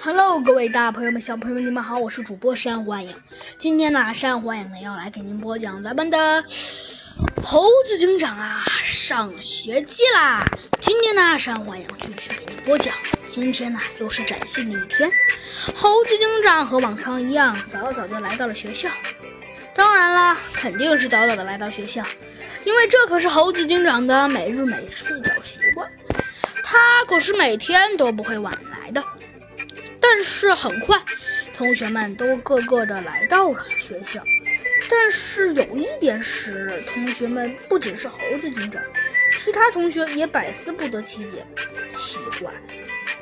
Hello，各位大朋友们、小朋友们，你们好，我是主播山欢影。今天呢，山欢影呢要来给您播讲咱们的猴子警长啊上学记啦。今天呢，山欢影继续给您播讲。今天呢，又是崭新的一天。猴子警长和往常一样，早早的来到了学校。当然啦，肯定是早早的来到学校，因为这可是猴子警长的每日每次早习惯。他可是每天都不会晚来的。但是很快，同学们都个个的来到了学校。但是有一点是，同学们不仅是猴子警长，其他同学也百思不得其解。奇怪，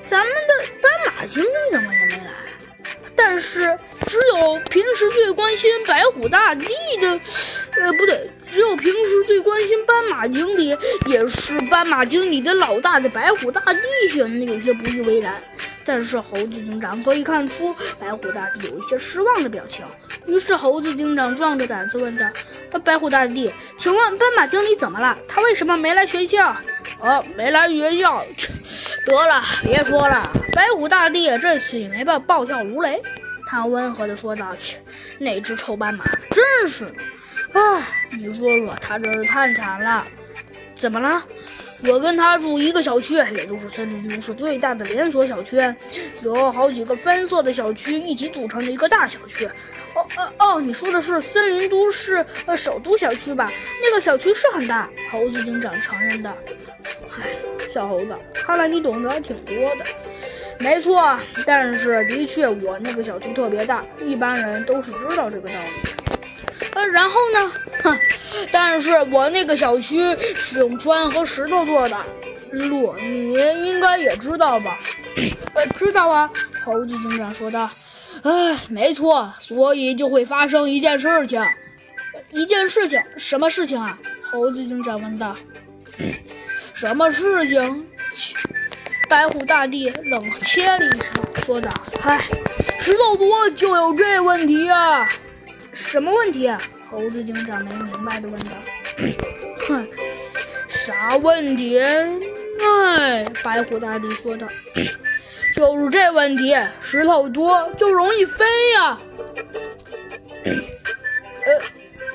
咱们的斑马经理怎么也没来？但是只有平时最关心白虎大帝的，呃，不对，只有平时最关心斑马经理，也是斑马经理的老大的白虎大帝显得有些不以为然。但是猴子警长可以看出白虎大帝有一些失望的表情，于是猴子警长壮着胆子问道：“白虎大帝，请问斑马经理怎么了？他为什么没来学校？”“哦，没来学校。”“得了，别说了。”白虎大帝这次也没办暴跳如雷，他温和地说道：“去，那只臭斑马真是……唉，你说说，他真是太惨了。怎么了？”我跟他住一个小区，也就是森林都市最大的连锁小区，有好几个分散的小区一起组成的一个大小区。哦哦哦，你说的是森林都市呃首都小区吧？那个小区是很大。猴子警长承认的。唉，小猴子，看来你懂得还挺多的。没错，但是的确，我那个小区特别大，一般人都是知道这个道理。呃，然后呢？哼。但是我那个小区是用砖和石头做的，路你应该也知道吧？呃，知道啊。猴子警长说道。哎，没错，所以就会发生一件事情。一件事情？什么事情啊？猴子警长问道。什么事情？白虎大帝冷切了一声，说道：“唉，石头多就有这问题啊。什么问题？”猴子警长没明白的问道：“哼，啥问题？”哎，白虎大帝说道：“就是这问题，石头多就容易飞呀。”呃，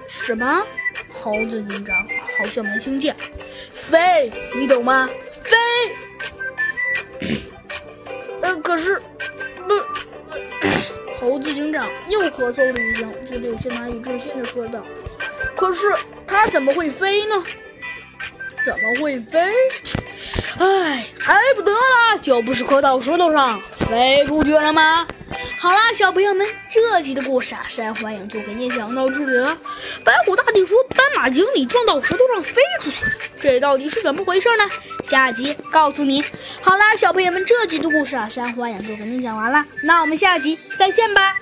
什么？猴子警长好像没听见。飞，你懂吗？飞。呃，可是。猴子警长又咳嗽了一声，觉得有些难以置信地说道：“可是它怎么会飞呢？怎么会飞？哎，还不得了，就不是磕到石头上飞出去了吗？”好啦，小朋友们，这集的故事啊，山花影就给你讲到这里了。白虎大帝说，斑马经理撞到石头上飞出去，这到底是怎么回事呢？下集告诉你。好啦，小朋友们，这集的故事啊，山花影就给你讲完了。那我们下集再见吧。